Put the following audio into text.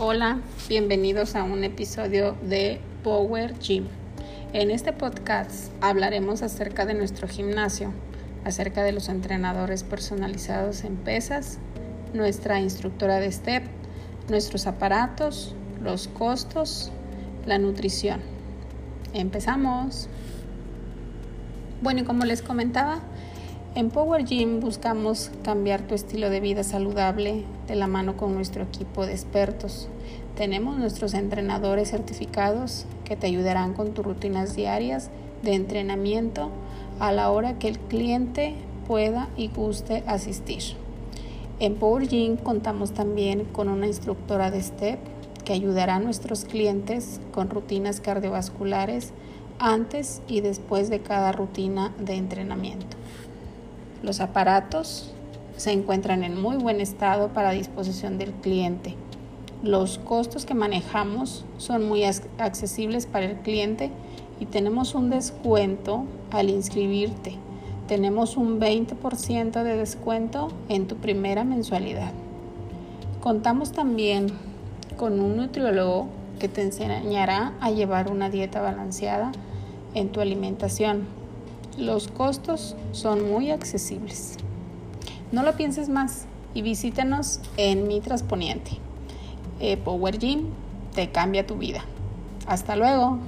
Hola, bienvenidos a un episodio de Power Gym. En este podcast hablaremos acerca de nuestro gimnasio, acerca de los entrenadores personalizados en pesas, nuestra instructora de STEP, nuestros aparatos, los costos, la nutrición. Empezamos. Bueno, y como les comentaba, en Power Gym buscamos cambiar tu estilo de vida saludable de la mano con nuestro equipo de expertos. Tenemos nuestros entrenadores certificados que te ayudarán con tus rutinas diarias de entrenamiento a la hora que el cliente pueda y guste asistir. En Power Gym contamos también con una instructora de STEP que ayudará a nuestros clientes con rutinas cardiovasculares antes y después de cada rutina de entrenamiento. Los aparatos se encuentran en muy buen estado para disposición del cliente. Los costos que manejamos son muy accesibles para el cliente y tenemos un descuento al inscribirte. Tenemos un 20% de descuento en tu primera mensualidad. Contamos también con un nutriólogo que te enseñará a llevar una dieta balanceada en tu alimentación los costos son muy accesibles. No lo pienses más y visítanos en Mitras Poniente. Eh, Power Gym te cambia tu vida. Hasta luego.